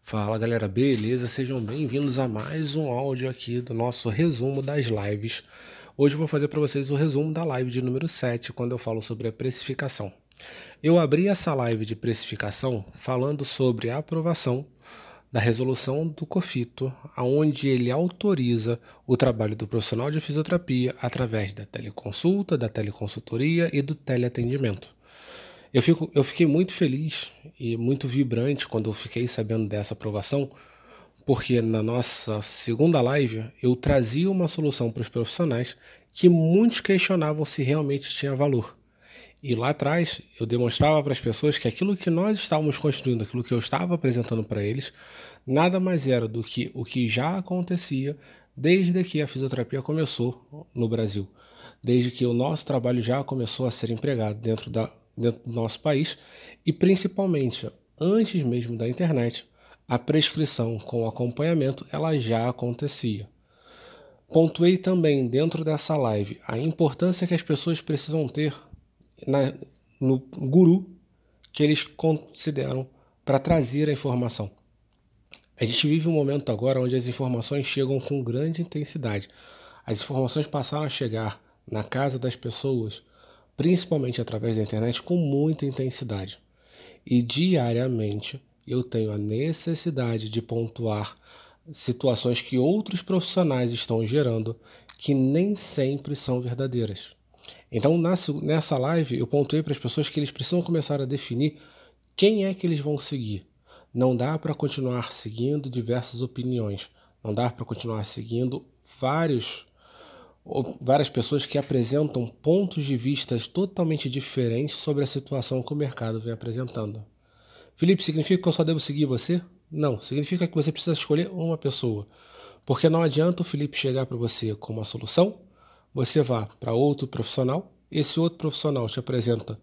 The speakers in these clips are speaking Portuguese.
Fala galera, beleza? Sejam bem-vindos a mais um áudio aqui do nosso resumo das lives. Hoje eu vou fazer para vocês o resumo da live de número 7, quando eu falo sobre a precificação. Eu abri essa live de precificação falando sobre a aprovação da resolução do COFITO, onde ele autoriza o trabalho do profissional de fisioterapia através da teleconsulta, da teleconsultoria e do teleatendimento. Eu, fico, eu fiquei muito feliz e muito vibrante quando eu fiquei sabendo dessa aprovação, porque na nossa segunda live eu trazia uma solução para os profissionais que muitos questionavam se realmente tinha valor. E lá atrás eu demonstrava para as pessoas que aquilo que nós estávamos construindo, aquilo que eu estava apresentando para eles, nada mais era do que o que já acontecia desde que a fisioterapia começou no Brasil, desde que o nosso trabalho já começou a ser empregado dentro, da, dentro do nosso país e principalmente antes mesmo da internet, a prescrição com acompanhamento ela já acontecia. Pontuei também dentro dessa live a importância que as pessoas precisam ter na, no guru que eles consideram para trazer a informação. A gente vive um momento agora onde as informações chegam com grande intensidade. As informações passaram a chegar na casa das pessoas, principalmente através da internet, com muita intensidade. E diariamente eu tenho a necessidade de pontuar situações que outros profissionais estão gerando que nem sempre são verdadeiras. Então, nessa live, eu pontuei para as pessoas que eles precisam começar a definir quem é que eles vão seguir. Não dá para continuar seguindo diversas opiniões. Não dá para continuar seguindo vários, várias pessoas que apresentam pontos de vista totalmente diferentes sobre a situação que o mercado vem apresentando. Felipe, significa que eu só devo seguir você? Não, significa que você precisa escolher uma pessoa. Porque não adianta o Felipe chegar para você com uma solução você vá para outro profissional, esse outro profissional te apresenta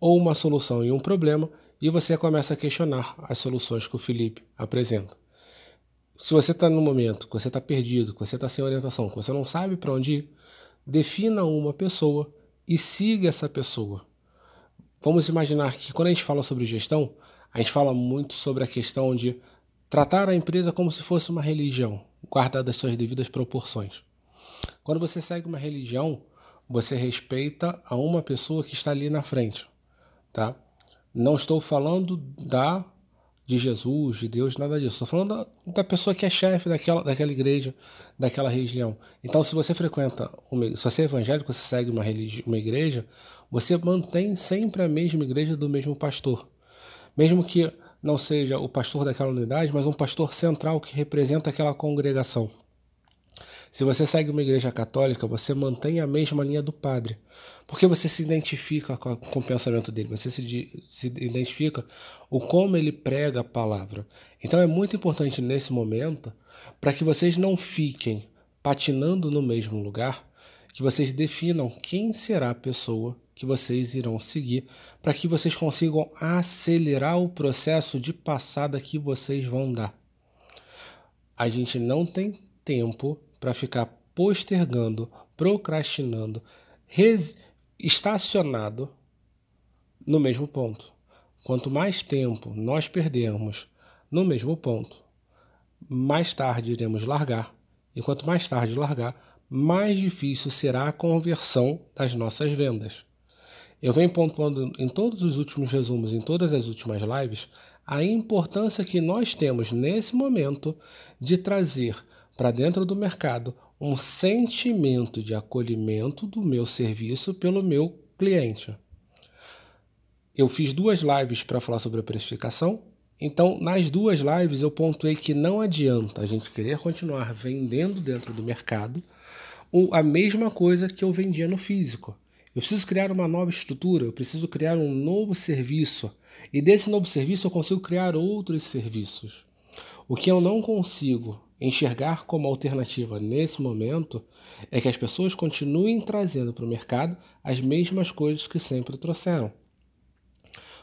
ou uma solução e um problema e você começa a questionar as soluções que o Felipe apresenta. Se você está no momento que você está perdido, que você está sem orientação, que você não sabe para onde ir, defina uma pessoa e siga essa pessoa. Vamos imaginar que quando a gente fala sobre gestão, a gente fala muito sobre a questão de tratar a empresa como se fosse uma religião, guardada as suas devidas proporções. Quando você segue uma religião, você respeita a uma pessoa que está ali na frente, tá? Não estou falando da de Jesus, de Deus, nada disso. Estou falando da, da pessoa que é chefe daquela, daquela igreja, daquela religião. Então, se você frequenta, uma, se você é evangélico, você segue uma, religi uma igreja, você mantém sempre a mesma igreja do mesmo pastor. Mesmo que não seja o pastor daquela unidade, mas um pastor central que representa aquela congregação. Se você segue uma igreja católica, você mantém a mesma linha do padre, porque você se identifica com, o pensamento dele, você se, se identifica o como ele prega a palavra. Então é muito importante nesse momento para que vocês não fiquem patinando no mesmo lugar, que vocês definam quem será a pessoa que vocês irão seguir, para que vocês consigam acelerar o processo de passada que vocês vão dar. A gente não tem tempo para ficar postergando, procrastinando, estacionado no mesmo ponto. Quanto mais tempo nós perdermos no mesmo ponto, mais tarde iremos largar. E quanto mais tarde largar, mais difícil será a conversão das nossas vendas. Eu venho pontuando em todos os últimos resumos, em todas as últimas lives, a importância que nós temos nesse momento de trazer para dentro do mercado um sentimento de acolhimento do meu serviço pelo meu cliente. Eu fiz duas lives para falar sobre a precificação. Então, nas duas lives, eu pontuei que não adianta a gente querer continuar vendendo dentro do mercado a mesma coisa que eu vendia no físico. Eu preciso criar uma nova estrutura, eu preciso criar um novo serviço. E desse novo serviço eu consigo criar outros serviços. O que eu não consigo enxergar como alternativa nesse momento é que as pessoas continuem trazendo para o mercado as mesmas coisas que sempre trouxeram.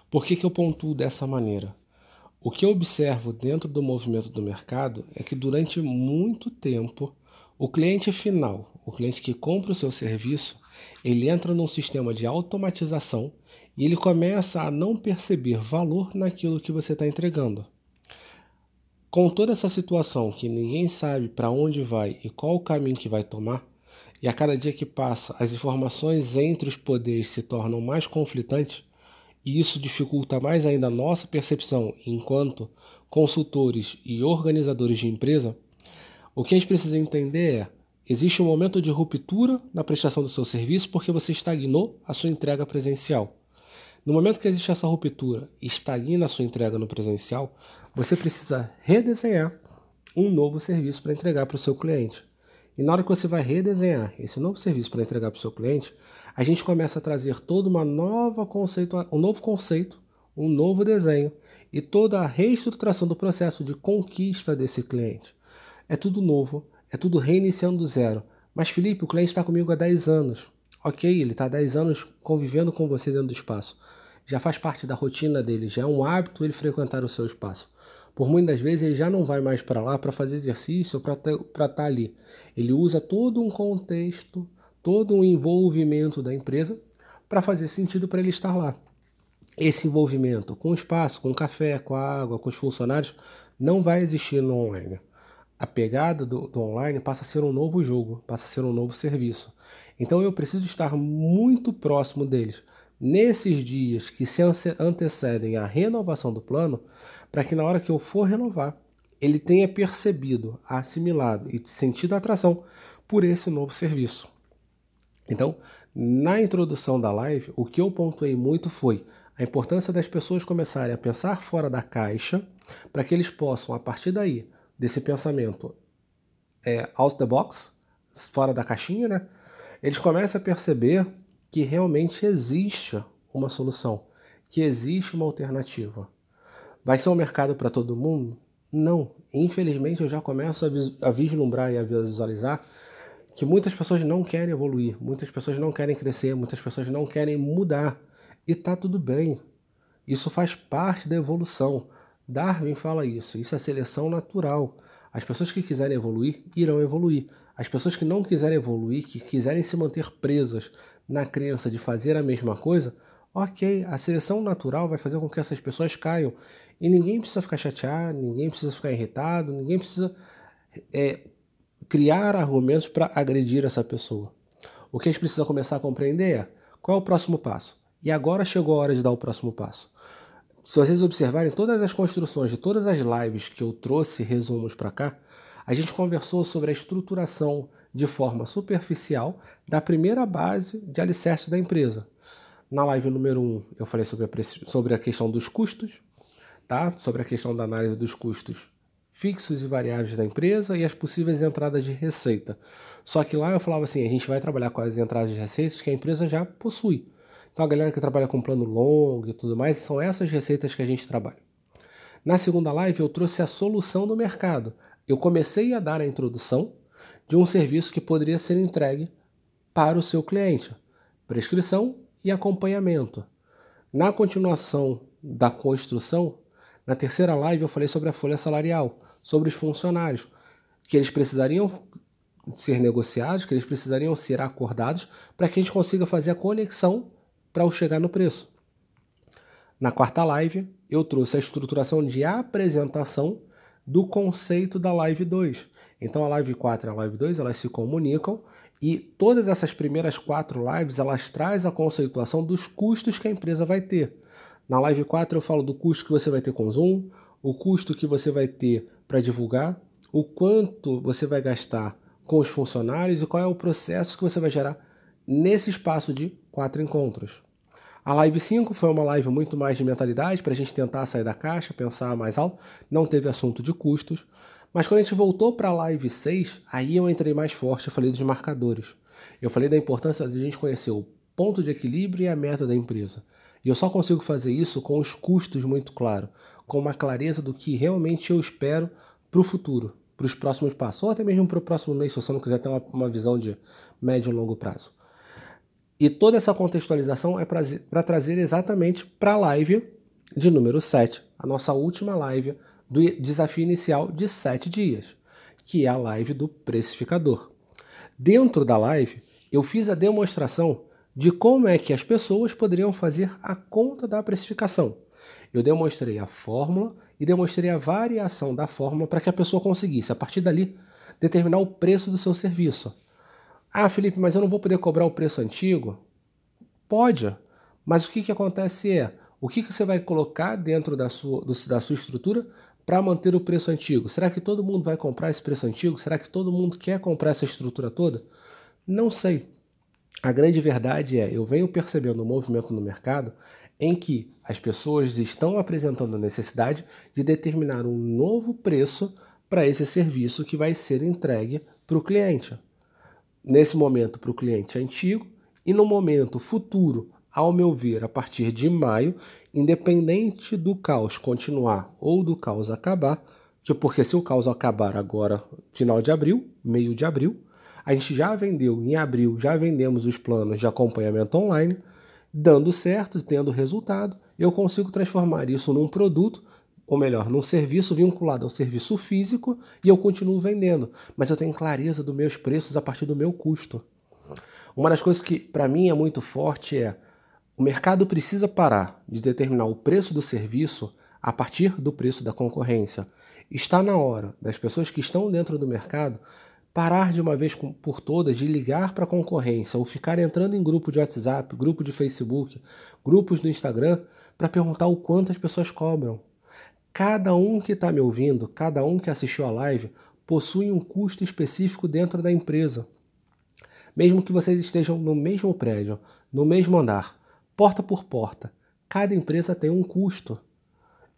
Por que, que eu pontuo dessa maneira? O que eu observo dentro do movimento do mercado é que durante muito tempo o cliente final, o cliente que compra o seu serviço, ele entra num sistema de automatização e ele começa a não perceber valor naquilo que você está entregando. Com toda essa situação que ninguém sabe para onde vai e qual o caminho que vai tomar, e a cada dia que passa as informações entre os poderes se tornam mais conflitantes, e isso dificulta mais ainda a nossa percepção enquanto consultores e organizadores de empresa, o que a gente precisa entender é: existe um momento de ruptura na prestação do seu serviço porque você estagnou a sua entrega presencial. No momento que existe essa ruptura e estagna a sua entrega no presencial, você precisa redesenhar um novo serviço para entregar para o seu cliente. E na hora que você vai redesenhar esse novo serviço para entregar para o seu cliente, a gente começa a trazer toda uma nova conceito, um novo conceito, um novo desenho e toda a reestruturação do processo de conquista desse cliente. É tudo novo, é tudo reiniciando do zero. Mas Felipe, o cliente está comigo há 10 anos. Ok, ele está há 10 anos convivendo com você dentro do espaço. Já faz parte da rotina dele, já é um hábito ele frequentar o seu espaço. Por muitas vezes ele já não vai mais para lá para fazer exercício ou para estar tá ali. Ele usa todo um contexto, todo um envolvimento da empresa para fazer sentido para ele estar lá. Esse envolvimento com o espaço, com o café, com a água, com os funcionários, não vai existir no online a pegada do, do, online passa a ser um novo jogo, passa a ser um novo serviço. Então eu preciso estar muito próximo deles nesses dias que se antecedem à renovação do plano, para que na hora que eu for renovar, ele tenha percebido, assimilado e sentido atração por esse novo serviço. Então, na introdução da live, o que eu pontuei muito foi a importância das pessoas começarem a pensar fora da caixa, para que eles possam, a partir daí, desse pensamento é, out the box, fora da caixinha, né? Eles começam a perceber que realmente existe uma solução, que existe uma alternativa. Vai ser um mercado para todo mundo? Não. Infelizmente, eu já começo a, a vislumbrar e a visualizar que muitas pessoas não querem evoluir, muitas pessoas não querem crescer, muitas pessoas não querem mudar. E tá tudo bem. Isso faz parte da evolução. Darwin fala isso, isso é seleção natural. As pessoas que quiserem evoluir irão evoluir. As pessoas que não quiserem evoluir, que quiserem se manter presas na crença de fazer a mesma coisa, ok, a seleção natural vai fazer com que essas pessoas caiam. E ninguém precisa ficar chateado, ninguém precisa ficar irritado, ninguém precisa é, criar argumentos para agredir essa pessoa. O que a gente precisa começar a compreender é qual é o próximo passo. E agora chegou a hora de dar o próximo passo se vocês observarem todas as construções de todas as lives que eu trouxe resumos para cá, a gente conversou sobre a estruturação de forma superficial da primeira base de alicerce da empresa. Na live número 1, um, eu falei sobre a, sobre a questão dos custos, tá? sobre a questão da análise dos custos fixos e variáveis da empresa e as possíveis entradas de receita. Só que lá eu falava assim, a gente vai trabalhar com as entradas de receitas que a empresa já possui. Então a galera que trabalha com plano longo e tudo mais, são essas receitas que a gente trabalha. Na segunda live eu trouxe a solução do mercado. Eu comecei a dar a introdução de um serviço que poderia ser entregue para o seu cliente, prescrição e acompanhamento. Na continuação da construção, na terceira live eu falei sobre a folha salarial, sobre os funcionários, que eles precisariam ser negociados, que eles precisariam ser acordados para que a gente consiga fazer a conexão para o chegar no preço. Na quarta live, eu trouxe a estruturação de apresentação do conceito da live 2. Então a live 4 e a live 2 elas se comunicam e todas essas primeiras quatro lives elas trazem a conceituação dos custos que a empresa vai ter. Na live 4 eu falo do custo que você vai ter com Zoom, o custo que você vai ter para divulgar, o quanto você vai gastar com os funcionários e qual é o processo que você vai gerar nesse espaço de quatro encontros. A live 5 foi uma live muito mais de mentalidade, para a gente tentar sair da caixa, pensar mais alto, não teve assunto de custos. Mas quando a gente voltou para a live 6, aí eu entrei mais forte, eu falei dos marcadores. Eu falei da importância de a gente conhecer o ponto de equilíbrio e a meta da empresa. E eu só consigo fazer isso com os custos muito claros, com uma clareza do que realmente eu espero para o futuro, para os próximos passos, ou até mesmo para o próximo mês, se você não quiser ter uma, uma visão de médio e longo prazo. E toda essa contextualização é para trazer exatamente para a live de número 7, a nossa última live do desafio inicial de 7 dias, que é a live do precificador. Dentro da live, eu fiz a demonstração de como é que as pessoas poderiam fazer a conta da precificação. Eu demonstrei a fórmula e demonstrei a variação da fórmula para que a pessoa conseguisse, a partir dali, determinar o preço do seu serviço. Ah, Felipe, mas eu não vou poder cobrar o preço antigo? Pode, mas o que, que acontece é, o que, que você vai colocar dentro da sua, do, da sua estrutura para manter o preço antigo? Será que todo mundo vai comprar esse preço antigo? Será que todo mundo quer comprar essa estrutura toda? Não sei. A grande verdade é, eu venho percebendo um movimento no mercado em que as pessoas estão apresentando a necessidade de determinar um novo preço para esse serviço que vai ser entregue para o cliente. Nesse momento, para o cliente antigo, e no momento futuro, ao meu ver, a partir de maio, independente do caos continuar ou do caos acabar, porque se o caos acabar agora, final de abril, meio de abril, a gente já vendeu em abril, já vendemos os planos de acompanhamento online, dando certo, tendo resultado, eu consigo transformar isso num produto, ou melhor, num serviço vinculado ao serviço físico e eu continuo vendendo, mas eu tenho clareza dos meus preços a partir do meu custo. Uma das coisas que para mim é muito forte é o mercado precisa parar de determinar o preço do serviço a partir do preço da concorrência. Está na hora das pessoas que estão dentro do mercado parar de uma vez por todas de ligar para a concorrência ou ficar entrando em grupo de WhatsApp, grupo de Facebook, grupos do Instagram para perguntar o quanto as pessoas cobram. Cada um que está me ouvindo, cada um que assistiu a live, possui um custo específico dentro da empresa. Mesmo que vocês estejam no mesmo prédio, no mesmo andar, porta por porta, cada empresa tem um custo.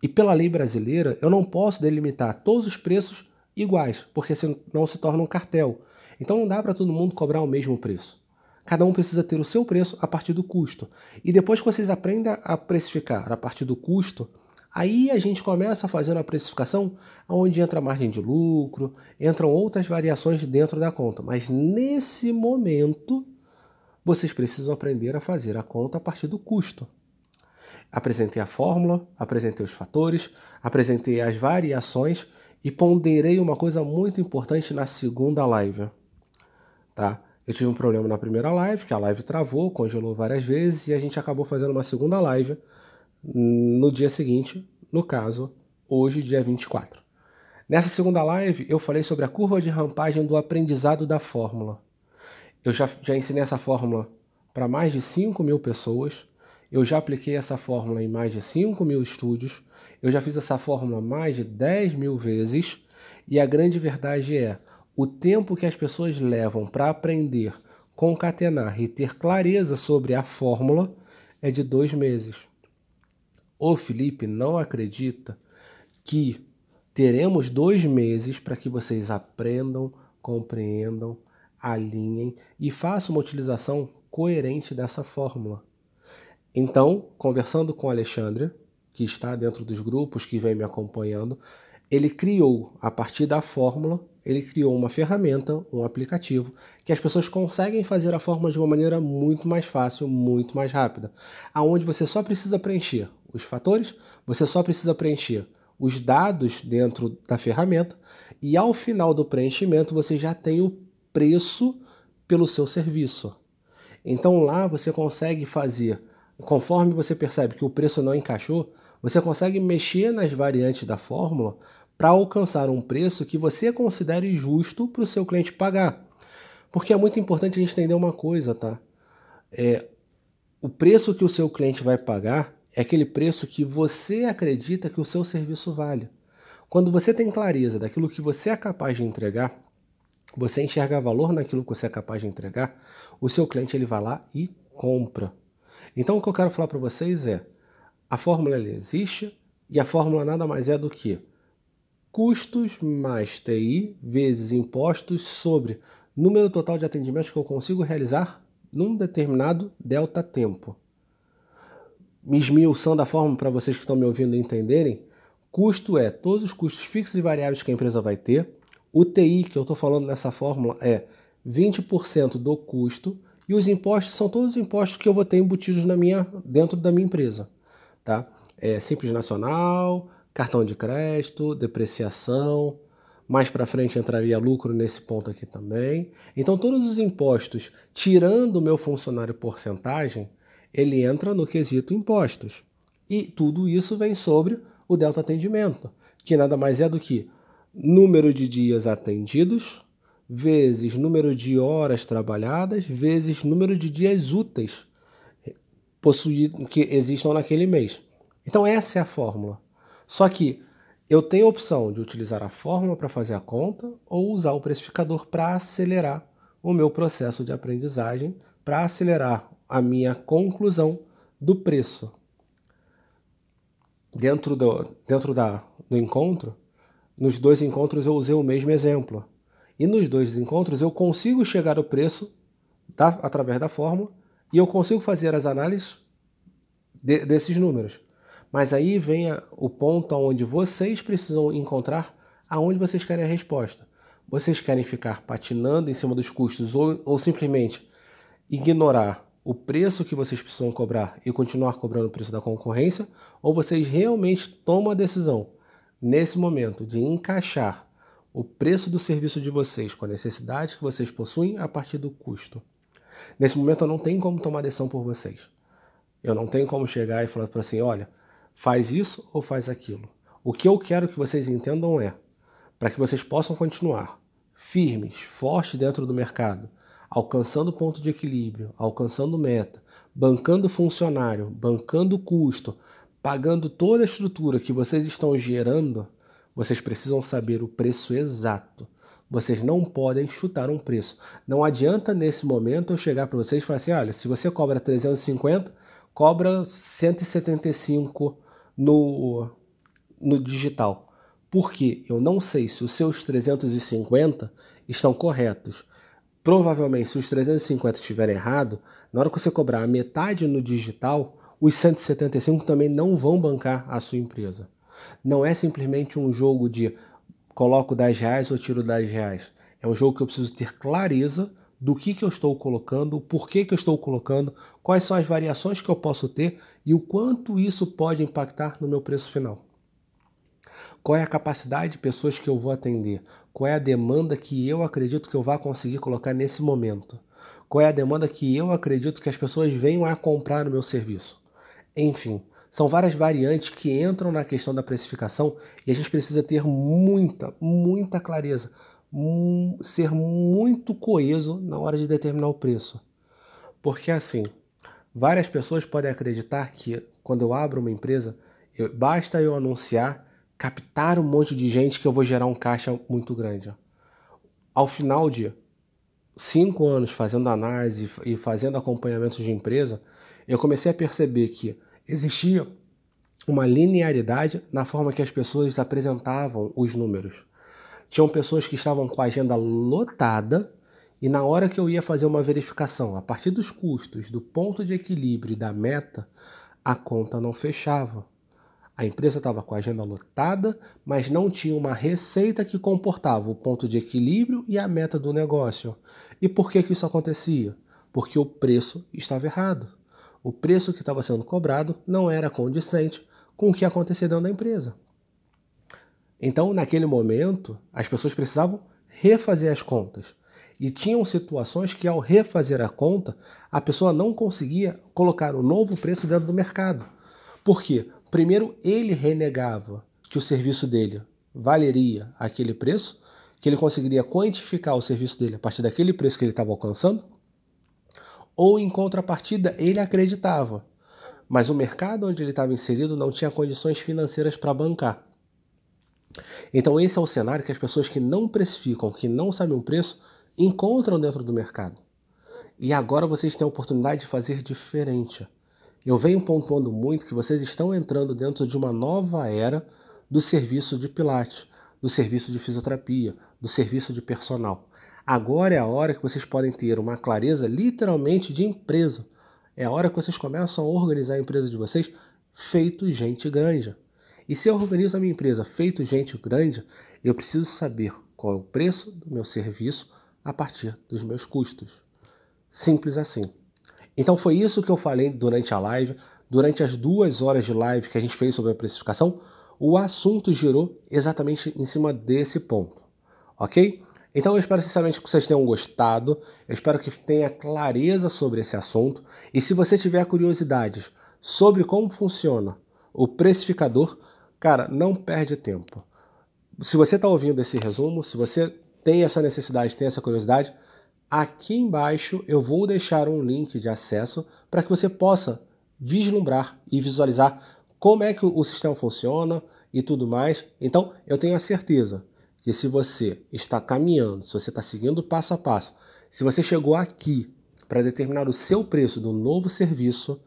E pela lei brasileira, eu não posso delimitar todos os preços iguais, porque senão se torna um cartel. Então não dá para todo mundo cobrar o mesmo preço. Cada um precisa ter o seu preço a partir do custo. E depois que vocês aprendem a precificar a partir do custo, aí a gente começa fazendo a precificação onde entra a margem de lucro, entram outras variações dentro da conta. Mas nesse momento, vocês precisam aprender a fazer a conta a partir do custo. Apresentei a fórmula, apresentei os fatores, apresentei as variações e ponderei uma coisa muito importante na segunda live. Tá? Eu tive um problema na primeira live, que a live travou, congelou várias vezes e a gente acabou fazendo uma segunda live no dia seguinte, no caso, hoje, dia 24. Nessa segunda live, eu falei sobre a curva de rampagem do aprendizado da fórmula. Eu já, já ensinei essa fórmula para mais de 5 mil pessoas eu já apliquei essa fórmula em mais de 5 mil estúdios, eu já fiz essa fórmula mais de 10 mil vezes, e a grande verdade é: o tempo que as pessoas levam para aprender, concatenar e ter clareza sobre a fórmula é de dois meses. O Felipe não acredita que teremos dois meses para que vocês aprendam, compreendam, alinhem e façam uma utilização coerente dessa fórmula. Então, conversando com o Alexandre, que está dentro dos grupos que vem me acompanhando, ele criou, a partir da fórmula, ele criou uma ferramenta, um aplicativo, que as pessoas conseguem fazer a fórmula de uma maneira muito mais fácil, muito mais rápida. Aonde você só precisa preencher os fatores, você só precisa preencher os dados dentro da ferramenta e ao final do preenchimento você já tem o preço pelo seu serviço. Então lá você consegue fazer conforme você percebe que o preço não encaixou, você consegue mexer nas variantes da fórmula para alcançar um preço que você considere justo para o seu cliente pagar. Porque é muito importante a gente entender uma coisa, tá? É, o preço que o seu cliente vai pagar é aquele preço que você acredita que o seu serviço vale. Quando você tem clareza daquilo que você é capaz de entregar, você enxerga valor naquilo que você é capaz de entregar, o seu cliente ele vai lá e compra. Então o que eu quero falar para vocês é: a fórmula existe e a fórmula nada mais é do que custos mais TI vezes impostos sobre número total de atendimentos que eu consigo realizar num determinado delta tempo. Me esmiuçando a fórmula para vocês que estão me ouvindo entenderem, custo é todos os custos fixos e variáveis que a empresa vai ter. O TI que eu estou falando nessa fórmula é 20% do custo e os impostos são todos os impostos que eu vou ter embutidos na minha, dentro da minha empresa. Tá? É Simples Nacional, cartão de crédito, depreciação, mais para frente entraria lucro nesse ponto aqui também. Então, todos os impostos, tirando o meu funcionário porcentagem, ele entra no quesito impostos. E tudo isso vem sobre o delta atendimento, que nada mais é do que número de dias atendidos vezes número de horas trabalhadas vezes número de dias úteis possuídos que existam naquele mês. Então essa é a fórmula. Só que eu tenho a opção de utilizar a fórmula para fazer a conta ou usar o precificador para acelerar o meu processo de aprendizagem, para acelerar a minha conclusão do preço. Dentro do, dentro da, do encontro, nos dois encontros eu usei o mesmo exemplo. E nos dois encontros eu consigo chegar ao preço da, através da fórmula e eu consigo fazer as análises de, desses números. Mas aí vem o ponto onde vocês precisam encontrar aonde vocês querem a resposta. Vocês querem ficar patinando em cima dos custos ou, ou simplesmente ignorar o preço que vocês precisam cobrar e continuar cobrando o preço da concorrência? Ou vocês realmente tomam a decisão, nesse momento, de encaixar o preço do serviço de vocês com a necessidade que vocês possuem a partir do custo? Nesse momento eu não tenho como tomar decisão por vocês. Eu não tenho como chegar e falar assim, olha, faz isso ou faz aquilo. O que eu quero que vocês entendam é, para que vocês possam continuar firmes, fortes dentro do mercado, alcançando ponto de equilíbrio, alcançando meta, bancando funcionário, bancando custo, pagando toda a estrutura que vocês estão gerando, vocês precisam saber o preço exato. Vocês não podem chutar um preço. Não adianta nesse momento eu chegar para vocês e falar assim: olha, se você cobra 350, cobra 175 no, no digital. Porque eu não sei se os seus 350 estão corretos. Provavelmente, se os 350 estiverem errado, na hora que você cobrar a metade no digital, os 175 também não vão bancar a sua empresa. Não é simplesmente um jogo de coloco 10 reais ou tiro 10 reais. É um jogo que eu preciso ter clareza do que, que eu estou colocando, o porquê que eu estou colocando, quais são as variações que eu posso ter e o quanto isso pode impactar no meu preço final. Qual é a capacidade de pessoas que eu vou atender? Qual é a demanda que eu acredito que eu vá conseguir colocar nesse momento? Qual é a demanda que eu acredito que as pessoas venham a comprar no meu serviço? Enfim, são várias variantes que entram na questão da precificação e a gente precisa ter muita, muita clareza ser muito coeso na hora de determinar o preço. Porque assim, várias pessoas podem acreditar que quando eu abro uma empresa, eu, basta eu anunciar, captar um monte de gente que eu vou gerar um caixa muito grande. Ao final de cinco anos fazendo análise e fazendo acompanhamento de empresa, eu comecei a perceber que existia uma linearidade na forma que as pessoas apresentavam os números. Tinham pessoas que estavam com a agenda lotada e na hora que eu ia fazer uma verificação, a partir dos custos, do ponto de equilíbrio e da meta, a conta não fechava. A empresa estava com a agenda lotada, mas não tinha uma receita que comportava o ponto de equilíbrio e a meta do negócio. E por que, que isso acontecia? Porque o preço estava errado. O preço que estava sendo cobrado não era condizente com o que acontecia dentro da empresa. Então, naquele momento, as pessoas precisavam refazer as contas. E tinham situações que, ao refazer a conta, a pessoa não conseguia colocar o novo preço dentro do mercado. Por quê? Primeiro, ele renegava que o serviço dele valeria aquele preço, que ele conseguiria quantificar o serviço dele a partir daquele preço que ele estava alcançando, ou em contrapartida, ele acreditava, mas o mercado onde ele estava inserido não tinha condições financeiras para bancar. Então esse é o cenário que as pessoas que não precificam, que não sabem o preço, encontram dentro do mercado. E agora vocês têm a oportunidade de fazer diferente. Eu venho pontuando muito que vocês estão entrando dentro de uma nova era do serviço de pilates, do serviço de fisioterapia, do serviço de personal. Agora é a hora que vocês podem ter uma clareza literalmente de empresa. É a hora que vocês começam a organizar a empresa de vocês feito gente grande. E se eu organizo a minha empresa feito gente grande, eu preciso saber qual é o preço do meu serviço a partir dos meus custos. Simples assim. Então foi isso que eu falei durante a live, durante as duas horas de live que a gente fez sobre a precificação, o assunto girou exatamente em cima desse ponto. ok? Então eu espero sinceramente que vocês tenham gostado, eu espero que tenha clareza sobre esse assunto e se você tiver curiosidades sobre como funciona o precificador, cara, não perde tempo. Se você está ouvindo esse resumo, se você tem essa necessidade, tem essa curiosidade, aqui embaixo eu vou deixar um link de acesso para que você possa vislumbrar e visualizar como é que o sistema funciona e tudo mais. Então, eu tenho a certeza que se você está caminhando, se você está seguindo passo a passo, se você chegou aqui para determinar o seu preço do novo serviço,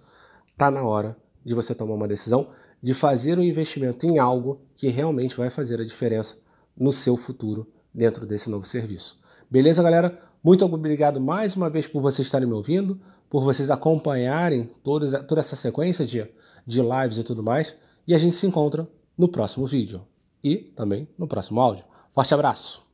está na hora de você tomar uma decisão de fazer um investimento em algo que realmente vai fazer a diferença no seu futuro dentro desse novo serviço. Beleza, galera? Muito obrigado mais uma vez por vocês estarem me ouvindo, por vocês acompanharem toda, toda essa sequência de, de lives e tudo mais. E a gente se encontra no próximo vídeo e também no próximo áudio. Forte abraço!